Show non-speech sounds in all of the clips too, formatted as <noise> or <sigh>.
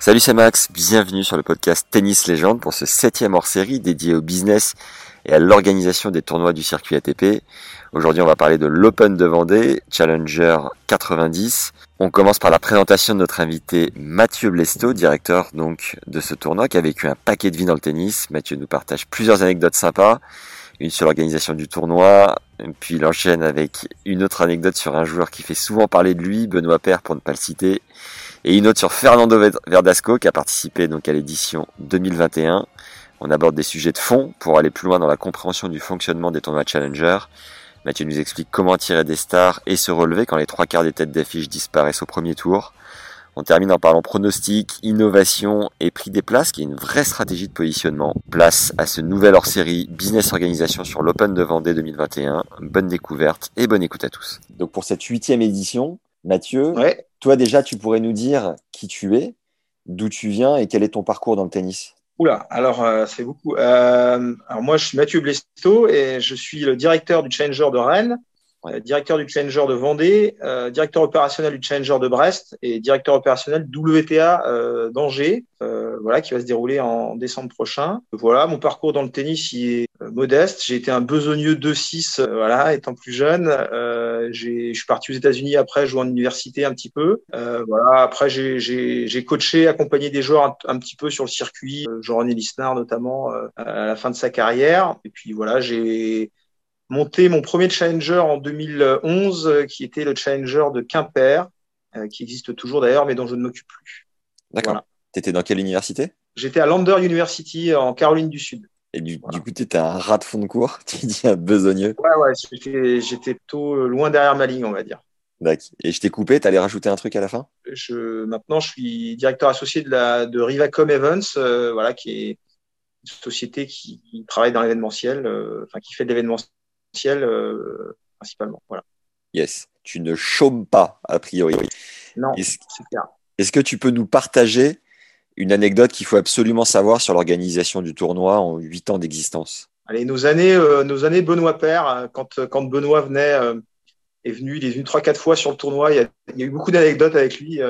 Salut, c'est Max. Bienvenue sur le podcast Tennis Légende pour ce septième hors-série dédié au business et à l'organisation des tournois du circuit ATP. Aujourd'hui, on va parler de l'Open de Vendée, Challenger 90. On commence par la présentation de notre invité Mathieu Blesto, directeur donc de ce tournoi, qui a vécu un paquet de vie dans le tennis. Mathieu nous partage plusieurs anecdotes sympas, une sur l'organisation du tournoi, puis il enchaîne avec une autre anecdote sur un joueur qui fait souvent parler de lui, Benoît Père pour ne pas le citer, et une autre sur Fernando Verdasco qui a participé donc à l'édition 2021. On aborde des sujets de fond pour aller plus loin dans la compréhension du fonctionnement des tournois Challenger. Mathieu nous explique comment tirer des stars et se relever quand les trois quarts des têtes d'affiche disparaissent au premier tour. On termine en parlant pronostic, innovation et prix des places, qui est une vraie stratégie de positionnement. Place à ce nouvel hors-série Business Organisation sur l'Open de Vendée 2021. Bonne découverte et bonne écoute à tous. Donc pour cette huitième édition, Mathieu, toi déjà tu pourrais nous dire qui tu es, d'où tu viens et quel est ton parcours dans le tennis? Oula, alors euh, c'est beaucoup. Euh, alors moi, je suis Mathieu Blesto et je suis le directeur du Challenger de Rennes, directeur du Challenger de Vendée, euh, directeur opérationnel du Challenger de Brest et directeur opérationnel WTA euh, d'Angers, voilà, qui va se dérouler en décembre prochain. Voilà, mon parcours dans le tennis il est modeste. J'ai été un besogneux 2-6, voilà, étant plus jeune. je suis parti aux États-Unis après, jouer en université un petit peu. voilà, après j'ai coaché, accompagné des joueurs un, petit peu sur le circuit, genre René Lisnard notamment à la fin de sa carrière. Et puis voilà, j'ai monté mon premier challenger en 2011, euh, qui était le challenger de Quimper, euh, qui existe toujours d'ailleurs, mais dont je ne m'occupe plus. D'accord. Tu étais dans quelle université? J'étais à Lander University en Caroline du Sud. Et du, coup, tu étais un rat de fond de cours, <laughs> tu dis un besogneux. Ouais, ouais, j'étais plutôt euh, loin derrière ma ligne, on va dire. D'accord. Et je t'ai coupé, tu allais rajouter un truc à la fin? Je, Maintenant, je suis directeur associé de, la, de Rivacom Events, voilà, qui est une société qui, travaille dans l'événementiel, enfin, qui fait de l'événementiel euh, principalement. Voilà. Yes, tu ne chômes pas, a priori. Non, est-ce, Est-ce que tu peux nous partager une anecdote qu'il faut absolument savoir sur l'organisation du tournoi en huit ans d'existence? Allez, nos années, euh, nos années Benoît Père, euh, quand, quand Benoît venait, est venu, il est venu trois, quatre fois sur le tournoi. Il y a, il y a eu beaucoup d'anecdotes avec lui.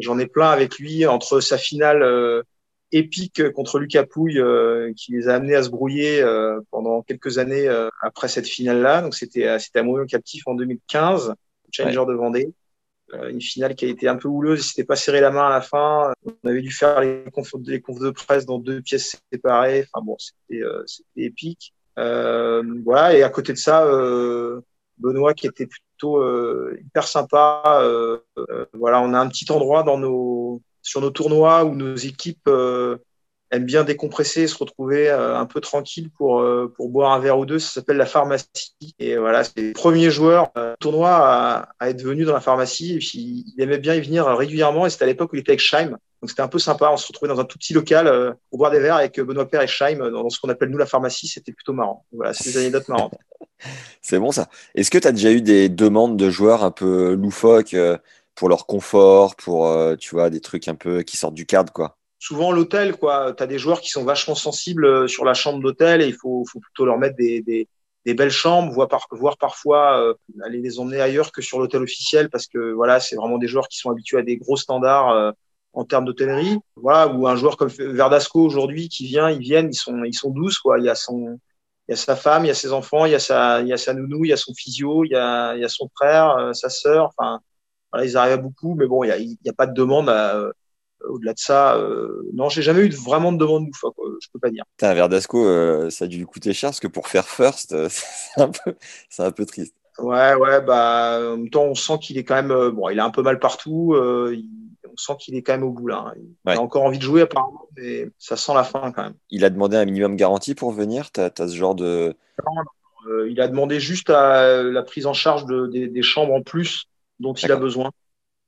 j'en ai plein avec lui entre sa finale épique contre Lucas Pouille euh, qui les a amenés à se brouiller euh, pendant quelques années euh, après cette finale-là. Donc c'était c'était à Montréal captif en 2015, Challenger de Vendée. une finale qui a été un peu houleuse, il s'était pas serré la main à la fin. On avait dû faire les confs, les confs de presse dans deux pièces séparées. Enfin bon, c'était c'était épique. voilà et à côté de ça, Benoît qui était plutôt hyper sympa. voilà, on a un petit endroit dans nos sur nos tournois où nos équipes euh, aiment bien décompresser, se retrouver euh, un peu tranquille pour euh, pour boire un verre ou deux. Ça s'appelle la pharmacie. Et voilà, c'est le premier joueur tournoi à, à, être venu dans la pharmacie. Et puis il aimait bien y venir régulièrement. Et c'était à l'époque où il était avec Scheim. Donc c'était un peu sympa. On se retrouvait dans un tout petit local pour boire des verres avec Benoît Père et Scheim dans ce qu'on appelle nous la pharmacie. C'était plutôt marrant. Voilà, c'est des anecdotes marrantes. <laughs> c'est bon ça. Est-ce que tu as déjà eu des demandes de joueurs un peu loufoques pour leur confort, pour euh, tu vois des trucs un peu qui sortent du cadre quoi. Souvent l'hôtel quoi, tu as des joueurs qui sont vachement sensibles euh, sur la chambre d'hôtel et il faut, plutôt leur mettre des, belles chambres, voire, par, voire parfois euh, aller les emmener ailleurs que sur l'hôtel officiel parce que voilà, c'est vraiment des joueurs qui sont habitués à des gros standards en termes d'hôtellerie. Voilà, ou un joueur comme Verdasco aujourd'hui qui vient, ils viennent, ils sont douces quoi, il y a son il y a sa femme, il y a ses enfants, il y a sa, il y a sa nounou, il y a son physio, il y a son frère, sa sœur. Enfin, ils arrivent à beaucoup, mais bon, il n'y a, a, pas de demande euh, au-delà de ça. Euh, non, j'ai jamais eu vraiment de demande bouffe, quoi, je peux pas dire. un Verdasco, euh, ça a dû lui coûter cher parce que pour faire first, <laughs> c'est un, peu, un peu triste. Ouais, ouais, bah, en même temps, on sent qu'il est quand même, bon, il a un peu mal partout. on sent qu'il est quand même au bout là. Il a encore envie de jouer apparemment, mais ça sent la fin quand même. Il a demandé un minimum garantie pour venir. Tu as, ce genre de. il a demandé juste à la prise en charge de, des, des chambres en plus dont il a besoin.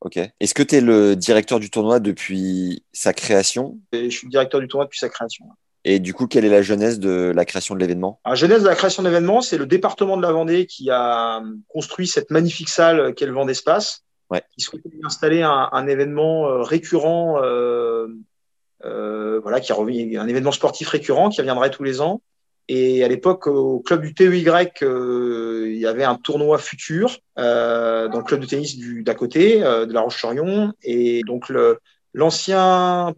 Ok. Est-ce que tu es le directeur du tournoi depuis sa création? Et Je suis directeur du tournoi depuis sa création. Et du coup, quelle est la genèse de la création de l'événement? La genèse de la création de l'événement, c'est le département de la Vendée qui a construit cette magnifique salle qu'est le Vendée Espace. Ouais. Qui souhaitait installer un, un événement euh, récurrent, euh, euh, voilà, qui revient, un événement sportif récurrent qui reviendrait tous les ans. Et à l'époque, au club du TEY, euh, il y avait un tournoi futur euh, dans le club de tennis d'à côté, euh, de La Roche-sur-Yon. Et donc l'ancien,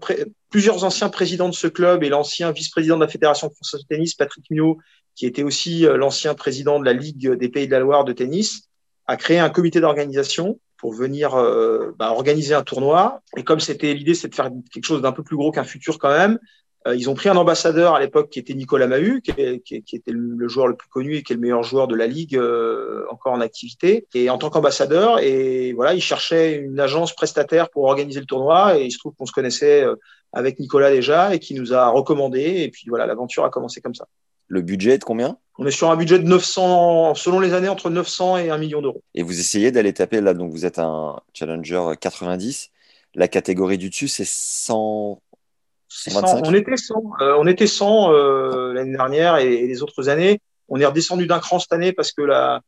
plusieurs anciens présidents de ce club et l'ancien vice-président de la Fédération française de tennis, Patrick Miot, qui était aussi euh, l'ancien président de la Ligue des Pays de la Loire de tennis, a créé un comité d'organisation pour venir euh, bah, organiser un tournoi. Et comme c'était l'idée, c'est de faire quelque chose d'un peu plus gros qu'un futur quand même, ils ont pris un ambassadeur à l'époque qui était Nicolas Mahut, qui, qui, qui, était le joueur le plus connu et qui est le meilleur joueur de la ligue euh, encore en activité. Et en tant qu'ambassadeur, et voilà, il cherchait une agence prestataire pour organiser le tournoi. Et il se trouve qu'on se connaissait euh, avec Nicolas déjà et qui nous a recommandé. Et puis voilà, l'aventure a commencé comme ça. Le budget est de combien? On est sur un budget de 900, selon les années, entre 900 et 1 million d'euros. Et vous essayez d'aller taper là, donc vous êtes un challenger 90. La catégorie du dessus, c'est 100, 100, on était 100, euh, on était 100 euh, l'année dernière et, et, les autres années. On est redescendu d'un cran cette année parce que la,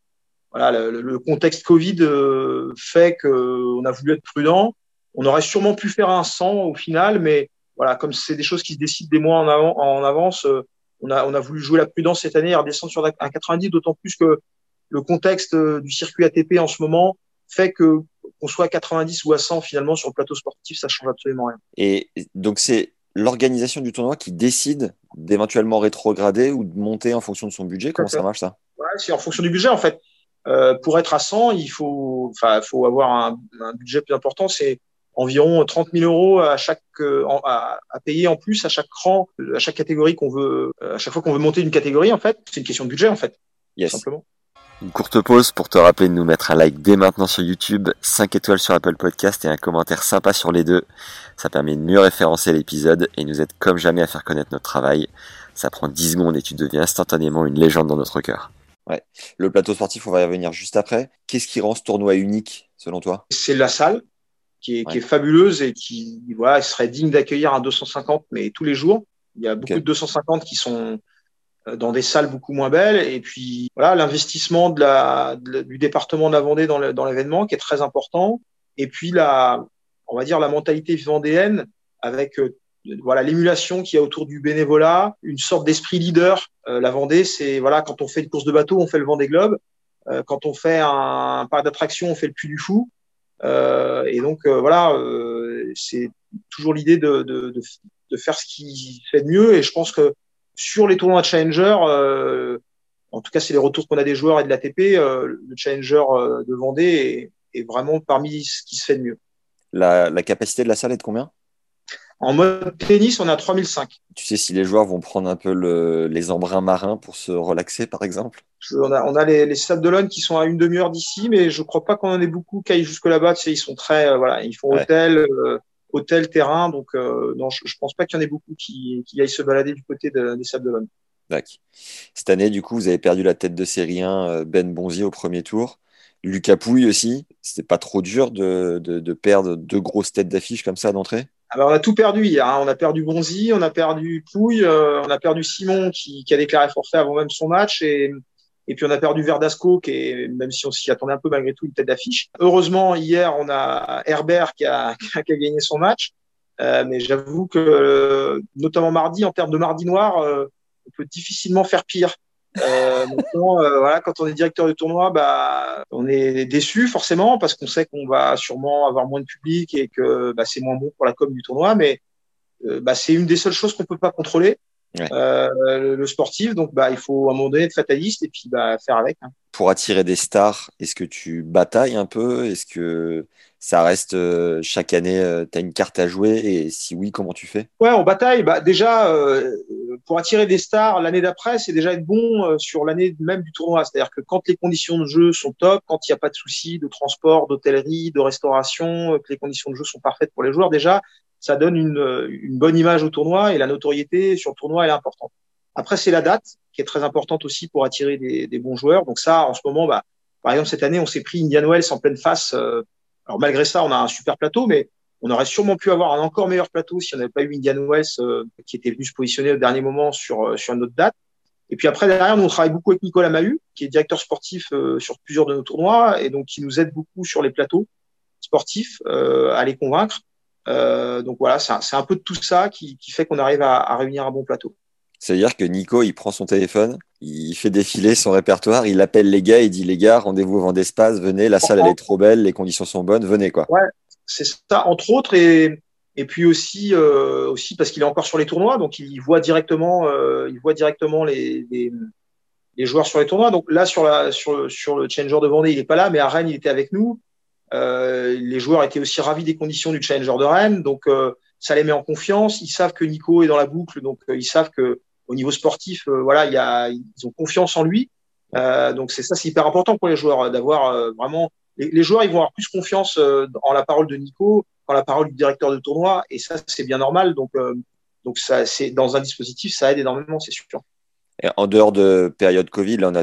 voilà, le, le contexte Covid euh, fait qu'on a voulu être prudent. On aurait sûrement pu faire un 100 au final, mais voilà, comme c'est des choses qui se décident des mois en, avant, en avance, euh, on a, on a voulu jouer la prudence cette année et redescendre sur un 90, d'autant plus que le contexte euh, du circuit ATP en ce moment fait que qu'on soit à 90 ou à 100 finalement sur le plateau sportif, ça change absolument rien. Et donc c'est l'organisation du tournoi qui décide d'éventuellement rétrograder ou de monter en fonction de son budget? Comment ça marche ça? Ouais, c'est en fonction du budget en fait. Euh, pour être à 100, il faut, enfin, faut avoir un, un, budget plus important. C'est environ 30 000 euros à chaque euh, à, à, payer en plus à chaque cran, à chaque catégorie qu'on veut, à chaque fois qu'on veut monter une catégorie en fait. C'est une question de budget en fait, yes. simplement. Une courte pause pour te rappeler de nous mettre un like dès maintenant sur YouTube, 5 étoiles sur Apple Podcast et un commentaire sympa sur les deux. Ça permet de mieux référencer l'épisode et nous aide comme jamais à faire connaître notre travail. Ça prend 10 secondes et tu deviens instantanément une légende dans notre cœur. Ouais. Le plateau sportif, on va y revenir juste après. Qu'est-ce qui rend ce tournoi unique, selon toi? C'est la salle, qui est, ouais. qui est, fabuleuse et qui voilà, serait digne d'accueillir un 250, mais tous les jours. Il y a beaucoup okay. de 250 qui sont dans des salles beaucoup moins belles. Et puis voilà, l'investissement de la, du département de la Vendée dans l'événement qui est très important. Et puis la, on va dire la mentalité vendéenne avec euh, voilà l'émulation qu'il y a autour du bénévolat, une sorte d'esprit leader. Euh, la Vendée, c'est voilà quand on fait une course de bateau, on fait le Vendée Globe. Euh, quand on fait un, parc d'attraction, on fait le Puy du Fou. Euh, et donc voilà, c'est toujours l'idée de, de, de, de, faire ce qui fait de mieux. Et je pense que sur les tournois de Challenger, euh, en tout cas, c'est les retours qu'on a des joueurs et de l'ATP, euh, le Challenger euh, de Vendée est, est, vraiment parmi ce qui se fait de mieux. La, la capacité de la salle est de combien? En mode tennis, on à 3005. Tu sais si les joueurs vont prendre un peu le, les embruns marins pour se relaxer, par exemple? On a, on a les, les Sables d'Olonne qui sont à une demi-heure d'ici, mais je crois pas qu'on en ait beaucoup qui aillent jusque là-bas. Tu sais, ils sont très, euh, voilà, ils font ouais. hôtel hôtel, terrain. Donc, euh, non, je, je pense pas qu'il y en ait beaucoup qui, qui aillent se balader du côté de, des Sables d'Olonne. Cette année, du coup, vous avez perdu la tête de série 1, Ben Bonzi au premier tour. Lucas Pouille aussi. C'était pas trop dur de, de, de, perdre deux grosses têtes d'affiche comme ça d'entrée alors, on a tout perdu hier. Hein. On a perdu Bonzi, on a perdu Pouille, euh, on a perdu Simon qui, qui, a déclaré forfait avant même son match. Et, et puis on a perdu Verdasco, qui est, même si on s'y attendait un peu malgré tout, une tête d'affiche. Heureusement, hier, on a Herbert qui a, <laughs> gagné son match. Euh, mais j'avoue que, notamment mardi, en termes de mardi noir, euh, on peut difficilement faire pire. Euh, <laughs> euh, voilà, quand on est directeur de tournoi, bah, on est déçu forcément parce qu'on sait qu'on va sûrement avoir moins de public et que bah, c'est moins bon pour la com du tournoi. Mais euh, bah, c'est une des seules choses qu'on peut pas contrôler. Ouais. Euh, le, le, sportif, donc bah, il faut à un moment donné être fataliste et puis bah, faire avec. Hein. Pour attirer des stars, est-ce que tu batailles un peu? Est-ce que ça reste euh, chaque année, euh, tu as une carte à jouer? Et si oui, comment tu fais? Ouais, on bataille. Bah, déjà, euh, pour attirer des stars l'année d'après, c'est déjà être bon sur l'année même du tournoi. C'est-à-dire que quand les conditions de jeu sont top, quand il n'y a pas de soucis de transport, d'hôtellerie, de restauration, que les conditions de jeu sont parfaites pour les joueurs, déjà, ça donne une, une bonne image au tournoi et la notoriété sur le tournoi est importante. Après, c'est la date qui est très importante aussi pour attirer des, des, bons joueurs. Donc ça, en ce moment, bah, par exemple, cette année, on s'est pris Indian Wells en pleine face. Euh, Alors malgré ça, on a un super plateau, mais on aurait sûrement pu avoir un encore meilleur plateau si on n'avait pas eu Indian Wells qui était venu se positionner au dernier moment sur, sur une autre date. Et puis après, derrière, nous, on travaille beaucoup avec Nicolas Mahut, qui est directeur sportif sur plusieurs de nos tournois et donc qui nous aide beaucoup sur les plateaux sportifs à les convaincre. Euh, donc voilà, c'est un, peu de tout ça qui, fait qu'on arrive à, réunir un bon plateau. C'est-à-dire que Nico, il prend son téléphone, il fait défiler son répertoire, il appelle les gars, il dit les gars, rendez-vous au Vendée d'espace, venez, la salle elle est trop belle, les conditions sont bonnes, venez quoi. Ouais, c'est ça, entre autres, et, et puis aussi, euh, aussi parce qu'il est encore sur les tournois, donc il voit directement, euh, il voit directement les, les, les, joueurs sur les tournois. Donc là, sur, la, sur, sur le Challenger de Vendée, il n'est pas là, mais à Rennes, il était avec nous. Euh, les joueurs étaient aussi ravis des conditions du Challenger de Rennes, donc euh, ça les met en confiance. Ils savent que Nico est dans la boucle, donc euh, ils savent que au niveau sportif, voilà, ils ont confiance en lui. donc c'est ça, c'est hyper important pour les joueurs d'avoir vraiment. Les, joueurs, ils vont avoir plus confiance en la parole de Nico qu'en la parole du directeur de tournoi, et ça, c'est bien normal. Donc donc ça, c'est dans un dispositif, ça aide énormément, c'est sûr. Et en dehors de période Covid, on a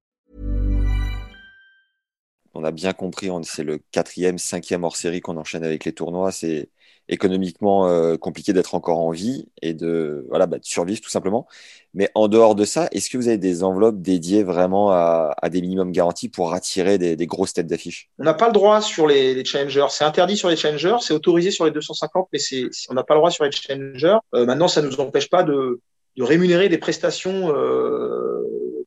On a bien compris, c'est le quatrième, cinquième hors série qu'on enchaîne avec les tournois. C'est économiquement euh, compliqué d'être encore en vie et de, voilà, bah, de survivre tout simplement. Mais en dehors de ça, est-ce que vous avez des enveloppes dédiées vraiment à, des minimums garantis pour attirer des, grosses têtes d'affiche? On n'a pas le droit sur les, challengers. C'est interdit sur les challengers, c'est autorisé sur les 250, mais on n'a pas le droit sur les challengers. Euh, maintenant, ça ne nous empêche pas de, rémunérer des prestations euh,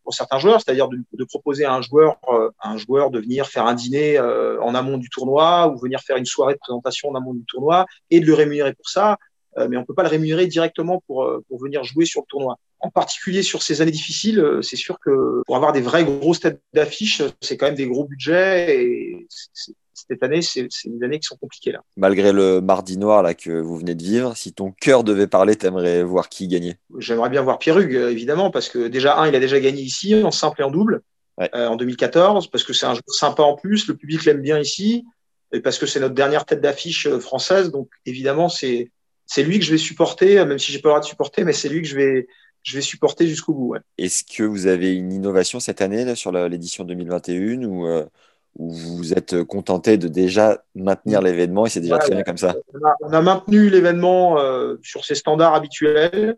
pour certains joueurs, c'est-à-dire de, proposer à un joueur, euh, un joueur de venir faire un dîner euh, en amont du tournoi ou venir faire une soirée de présentation en amont du tournoi et de le rémunérer pour ça. Euh, mais on peut pas le rémunérer directement pour, pour venir jouer sur le tournoi. En particulier sur ces années difficiles, c'est sûr que pour avoir des vraies grosses têtes d'affiche, c'est quand même des gros budgets et cette année, c'est des années qui sont compliquées là. Malgré le mardi noir là que vous venez de vivre, si ton cœur devait parler, t'aimerais voir qui gagner? J'aimerais bien voir Pierre Hugues, évidemment, parce que déjà un, il a déjà gagné ici en simple et en double euh, en 2014, parce que c'est un jeu sympa en plus, le public l'aime bien ici, et parce que c'est notre dernière tête d'affiche euh, française, donc évidemment c'est c'est lui que je vais supporter, même si j'ai pas le droit de supporter, mais c'est lui que je vais je vais supporter jusqu'au bout. Est-ce que vous avez une innovation cette année là, sur l'édition 2021 ou euh, ou vous êtes contenté de déjà maintenir mm. l'événement et c'est déjà très bien comme ça on a, maintenu l'événement euh, sur ses standards habituels,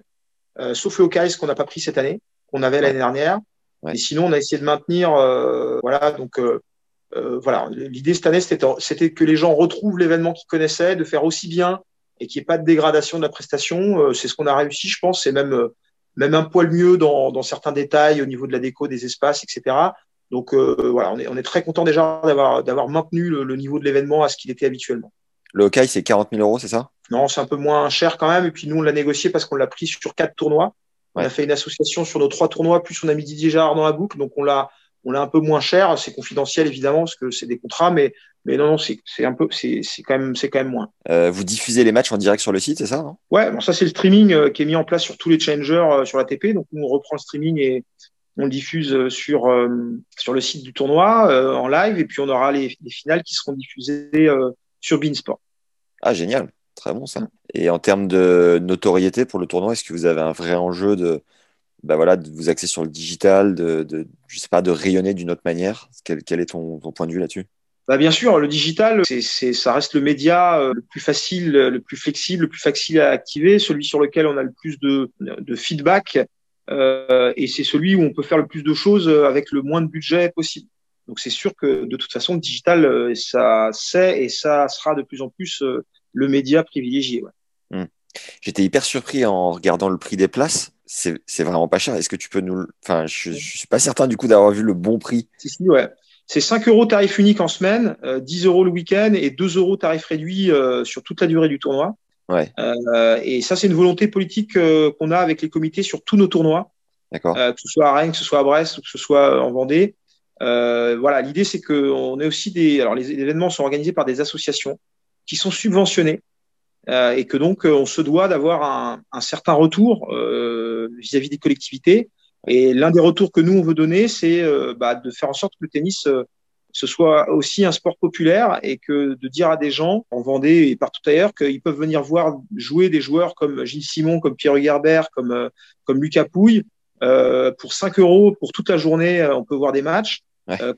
euh, sauf le Hawkeyes qu'on n'a pas pris cette année, qu'on avait l'année dernière. Et sinon, on a essayé de maintenir. Euh, voilà, donc voilà. L'idée cette année, c'était que les gens retrouvent l'événement qu'ils connaissaient, de faire aussi bien et qu'il n'y ait pas de dégradation de la prestation. c'est ce qu'on a réussi, je pense. C'est même même un poil mieux dans, dans certains détails au niveau de la déco des espaces, etc. Donc euh, voilà, on est, on est très content déjà d'avoir d'avoir maintenu le, niveau de l'événement à ce qu'il était habituellement. Le Hawkeye, c'est 40 000 euros, c'est ça? Non, c'est un peu moins cher quand même. Et puis nous, on l'a négocié parce qu'on l'a pris sur quatre tournois. On a fait une association sur nos trois tournois, plus on a mis Didier Gérard dans la boucle. Donc on l'a on l'a un peu moins cher. C'est confidentiel évidemment parce que c'est des contrats, mais mais non, non, c'est un peu, c'est quand même, c'est quand même moins. Euh, vous diffusez les matchs en direct sur le site, c'est ça non? Ouais, bon, ça c'est le streaming euh, qui est mis en place sur tous les challengers euh, sur l'ATP. Donc on reprend le streaming et on le diffuse euh, sur euh, sur le site du tournoi euh, en live et puis on aura les, finales qui seront diffusées sur Beansport. Ah génial, très bon ça. Et en termes de notoriété pour le tournoi, est-ce que vous avez un vrai enjeu de bah voilà, de vous axer sur le digital, de, de je sais pas, de rayonner d'une autre manière? Quel, quel, est ton, ton, point de vue là-dessus? Bah bien sûr, le digital, c'est, ça reste le média le plus facile, le plus flexible, le plus facile à activer, celui sur lequel on a le plus de, de feedback euh, et c'est celui où on peut faire le plus de choses euh, avec le moins de budget possible. Donc c'est sûr que de toute façon, le digital, euh, ça c'est et ça sera de plus en plus le média privilégié. Ouais. Hmm. J'étais hyper surpris en regardant le prix des places. C'est vraiment pas cher. Est-ce que tu peux nous. Enfin, je, je suis pas certain du coup d'avoir vu le bon prix. Si, si, ouais. C'est 5 euros tarif unique en semaine, 10 euros le week-end et 2 euros tarif réduit sur toute la durée du tournoi. Ouais. Euh, et ça, c'est une volonté politique euh, qu'on a avec les comités sur tous nos tournois. D'accord. Euh, que ce soit à Rennes, que ce soit à Brest ou que ce soit en Vendée. voilà, l'idée c'est que on est aussi des. Alors les événements sont organisés par des associations qui sont subventionnés et que donc on se doit d'avoir un, un, certain retour vis-à-vis -vis des collectivités. Et l'un des retours que nous on veut donner, c'est bah, de faire en sorte que le tennis ce soit aussi un sport populaire et que de dire à des gens en Vendée et partout ailleurs qu'ils peuvent venir voir jouer des joueurs comme Gilles Simon, comme Pierre Hugerbert, comme, euh, comme Lucas Pouille. Euh, pour 5 euros pour toute la journée, euh, on peut voir des matchs.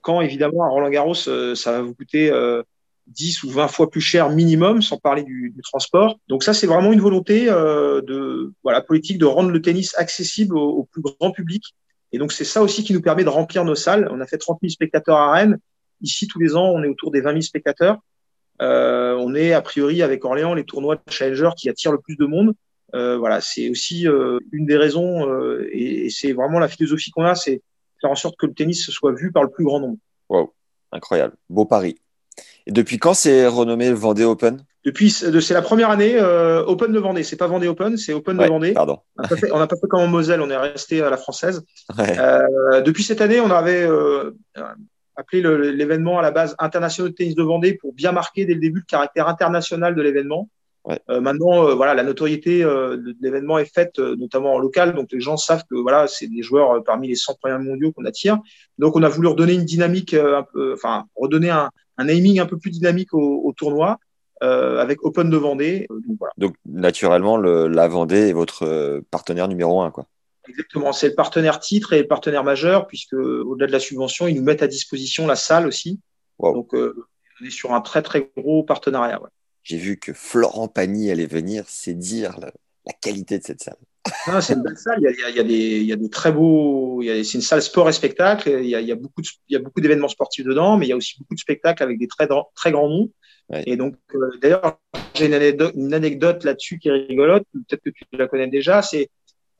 quand évidemment à Roland Garros, ça va vous coûter 10 ou 20 fois plus cher minimum, sans parler du, du transport. Donc ça, c'est vraiment une volonté de voilà politique de rendre le tennis accessible au, au plus grand public. Et donc c'est ça aussi qui nous permet de remplir nos salles. On a fait 30 000 spectateurs à Rennes. Ici, tous les ans, on est autour des 20 000 spectateurs. Euh, on est a priori avec Orléans les tournois de Challenger qui attirent le plus de monde. Euh, voilà, c'est aussi euh, une des raisons et, et c'est vraiment la philosophie qu'on a, c'est faire en sorte que le tennis soit vu par le plus grand nombre. Wow, incroyable, beau pari. Et depuis quand c'est renommé le Vendée Open? Depuis, c'est la première année Open de Vendée. C'est pas Vendée Open, c'est Open ouais, de Vendée. Pardon. On n'a pas, fait, pas fait comme en Moselle, on est resté à la française. Ouais. Depuis cette année, on avait appelé l'événement à la base international de tennis de Vendée pour bien marquer dès le début le caractère international de l'événement. Ouais. Euh, maintenant, euh, voilà, la notoriété euh, de l'événement est faite, notamment en local, donc les gens savent que voilà, c'est des joueurs parmi les 100 premiers mondiaux qu'on attire. Donc, on a voulu redonner une dynamique, un peu, enfin, redonner un, un, naming un peu plus dynamique au, au tournoi. avec Open de Vendée. Donc, voilà. donc naturellement, le, la Vendée est votre partenaire numéro un, quoi. Exactement, c'est le partenaire titre et le partenaire majeur, puisque au-delà de la subvention, ils nous mettent à disposition la salle aussi. Wow. Donc, euh, on est sur un très très gros partenariat. Ouais. J'ai vu que Florent Pagny allait venir, c'est dire la, la, qualité de cette salle. c'est une belle salle. Il y, a, il, y a des, il y a, des, très beaux. C'est une salle sport et spectacle. Il y a, il y a beaucoup, de, d'événements sportifs dedans, mais il y a aussi beaucoup de spectacles avec des très très grands noms. Ouais. Et donc, euh, d'ailleurs, j'ai une anecdote, une anecdote là-dessus qui est rigolote. Peut-être que tu la connais déjà. C'est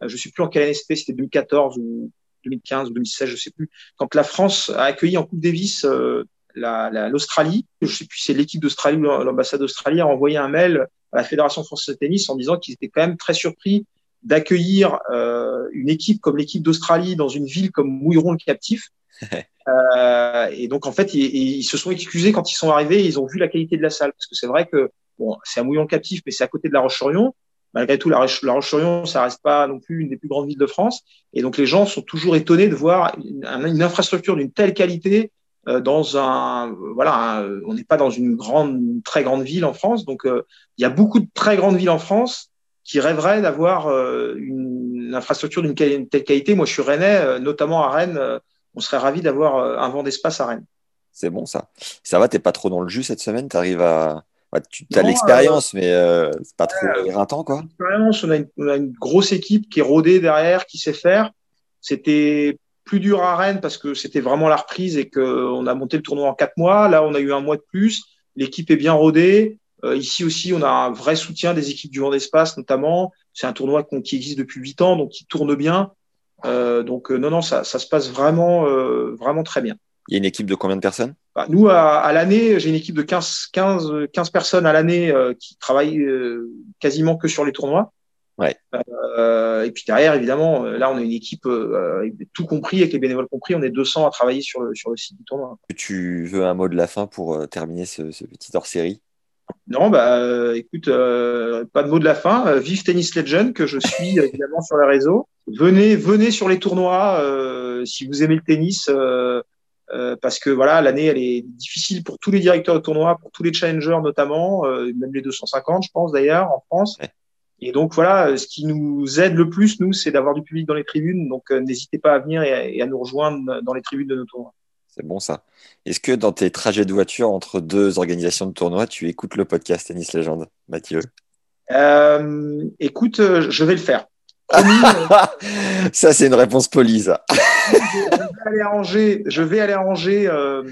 je sais plus en quelle année c'était, c'était 2014 ou 2015 ou 2016, je sais plus. Quand la France a accueilli en Coupe Davis euh, l'Australie, je sais plus, c'est l'équipe d'Australie ou l'ambassade d'Australie a envoyé un mail à la Fédération française de tennis en disant qu'ils étaient quand même très surpris d'accueillir euh, une équipe comme l'équipe d'Australie dans une ville comme Mouilleron le Captif. <laughs> euh, et donc en fait, ils, ils, se sont excusés quand ils sont arrivés. Ils ont vu la qualité de la salle parce que c'est vrai que bon, c'est à Mouillon le Captif, mais c'est à côté de la Roche-sur-Yon malgré tout, la, Roche-sur-Yon, ça reste pas non plus une des plus grandes villes de France. Et donc, les gens sont toujours étonnés de voir une, infrastructure d'une telle qualité euh, dans un, voilà, on n'est pas dans une grande, très grande ville en France. Donc, euh, il y a beaucoup de très grandes villes en France qui rêveraient d'avoir euh, une, infrastructure d'une telle qualité. Moi, je suis rennais, notamment à Rennes. on serait ravi d'avoir un vent d'espace à Rennes. C'est bon, ça. Ça va, t'es pas trop dans le jus cette semaine? Tu arrives à, Ouais, tu as l'expérience, euh, mais euh, c'est pas trop euh, éreintant, quoi. On, on, a une grosse équipe qui est rodée derrière, qui sait faire. C'était plus dur à Rennes parce que c'était vraiment la reprise et qu'on a monté le tournoi en quatre mois. Là, on a eu un mois de plus. L'équipe est bien rodée. Euh, ici aussi, on a un vrai soutien des équipes du Vent d'Espace, notamment. C'est un tournoi qui existe depuis huit ans, donc qui tourne bien. Euh, donc non, non, ça, ça se passe vraiment, vraiment très bien. Il y a une équipe de combien de personnes? Bah, Nous, à, à l'année, j'ai une équipe de 15, 15, 15 personnes à l'année euh, qui travaillent euh, quasiment que sur les tournois. Ouais. Euh, et puis derrière, évidemment, là, on a une équipe, tout compris, avec les bénévoles compris, on est 200 à travailler sur le, sur le site du tournoi. Tu veux un mot de la fin pour terminer ce, ce petit hors-série? Non, bah, écoute, euh, pas de mot de la fin. vive Tennis Legend, que je suis <laughs> évidemment sur les réseaux. Venez, venez sur les tournois si vous aimez le tennis. Euh, parce que voilà, l'année elle est difficile pour tous les directeurs de tournoi, pour tous les challengers notamment, euh, même les 250, je pense d'ailleurs en France. Ouais. Et donc voilà, ce qui nous aide le plus, nous, c'est d'avoir du public dans les tribunes. Donc euh, n'hésitez pas à venir et à, et à, nous rejoindre dans les tribunes de nos tournois. C'est bon ça. Est-ce que dans tes trajets de voiture entre deux organisations de tournois, tu écoutes le podcast Tennis Légende, Mathieu? Euh, Écoute, je vais le faire. <laughs> ça, c'est une réponse polie, ça. je vais aller arranger, je vais aller arranger, euh,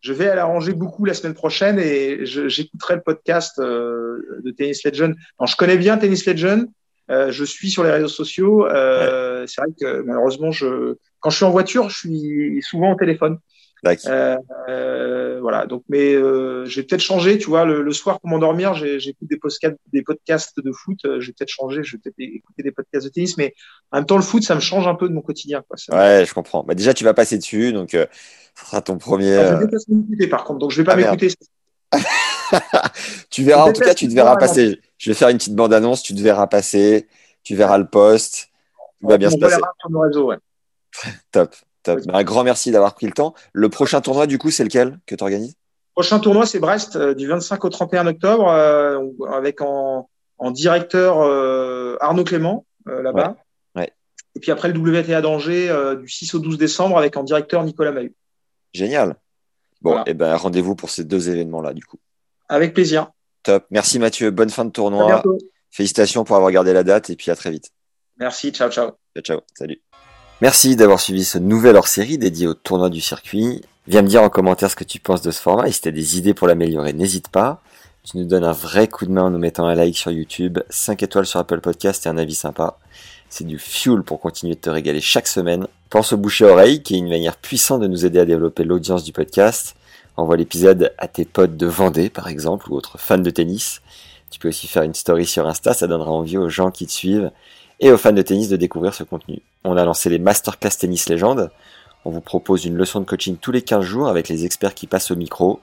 je vais aller arranger beaucoup la semaine prochaine et j'écouterai le podcast euh, de Tennis Legend. Je connais bien Tennis Legend. Euh, je suis sur les réseaux sociaux. Euh, ouais. C'est vrai que malheureusement, je, quand je suis en voiture, je suis souvent au téléphone. Euh, voilà. Donc, mais euh, j'ai peut-être changé. Tu vois, le, soir pour m'endormir, j'écoute des podcasts, des podcasts de foot. J'ai peut-être changé. Je vais peut-être écouter des podcasts de tennis, mais en même temps, le foot, ça me change un peu de mon quotidien. Quoi. ouais, je comprends. Bah, déjà, tu vas passer dessus, donc euh, ça sera ton premier. Ah, je vais m'écouter, par contre, donc je vais pas ah, m'écouter. <laughs> tu verras. En tout cas, tu te verras passer. Je vais faire une petite bande annonce. Tu te verras passer. Tu verras le poste. Tout va bien se passer. <laughs> Top. Top. Un grand merci d'avoir pris le temps. Le prochain tournoi, du coup, c'est lequel que tu organises? Prochain tournoi, c'est Brest, euh, du 25 au 31 octobre, euh, avec en, directeur euh, Arnaud Clément, là-bas. Ouais. Et puis après le WTA d'Angers, du 6 au 12 décembre, avec en directeur Nicolas Mahut. Génial. Bon, et eh ben rendez-vous pour ces deux événements-là, du coup. Avec plaisir. Top. Merci Mathieu. Bonne fin de tournoi. Félicitations pour avoir gardé la date et puis à très vite. Merci. Ciao, ciao. Ciao, ciao. Salut. Merci d'avoir suivi ce nouvel hors-série dédié au tournoi du circuit. Viens me dire en commentaire ce que tu penses de ce format et si tu as des idées pour l'améliorer, n'hésite pas. Tu nous donnes un vrai coup de main en nous mettant un like sur YouTube, 5 étoiles sur Apple Podcast et un avis sympa. C'est du fuel pour continuer de te régaler chaque semaine. Pense au bouche à oreille, qui est une manière puissante de nous aider à développer l'audience du podcast. Envoie l'épisode à tes potes de Vendée, par exemple, ou autres fans de tennis. Tu peux aussi faire une story sur Insta, ça donnera envie aux gens qui te suivent et aux fans de tennis de découvrir ce contenu. On a lancé les Masterclass Tennis Légende. On vous propose une leçon de coaching tous les 15 jours avec les experts qui passent au micro.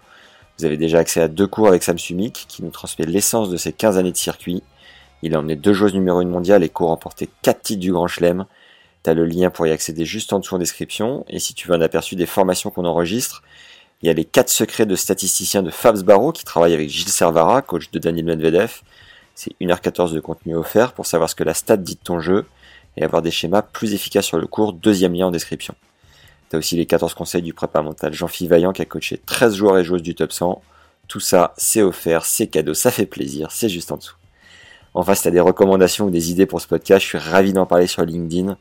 Vous avez déjà accès à deux cours avec Sam Sumik qui nous transmet l'essence de ses 15 années de circuit. Il a emmené deux joueuses numéro 1 mondiale et court remporté 4 titres du Grand Chelem. T'as le lien pour y accéder juste en dessous en description. Et si tu veux un aperçu des formations qu'on enregistre, il y a les 4 secrets de statisticien de Fabs Barreau qui travaille avec Gilles Servara, coach de Daniel Medvedev. C'est 1h14 de contenu offert pour savoir ce que la stat dit de ton jeu et avoir des schémas plus efficaces sur le cours, deuxième lien en description. Tu as aussi les 14 conseils du prépa mental Jean-Philippe Vaillant qui a coaché 13 joueurs et joueuses du top 100. Tout ça, c'est offert, c'est cadeau, ça fait plaisir, c'est juste en dessous. Enfin, si tu as des recommandations ou des idées pour ce podcast, je suis ravi d'en parler sur LinkedIn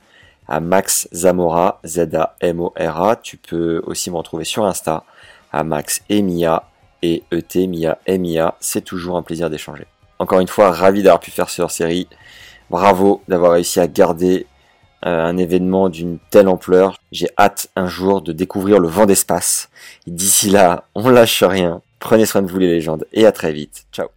à Max Zamora, Z-A-M-O-R-A. Tu peux aussi me retrouver sur Insta à Max Emia et E-T Mia Emia. C'est toujours un plaisir d'échanger. Encore une fois, ravi d'avoir pu faire ce hors-série. Bravo d'avoir réussi à garder euh, un événement d'une telle ampleur. J'ai hâte un jour de découvrir le vent d'espace. D'ici là, on lâche rien. Prenez soin de vous les légendes et à très vite. Ciao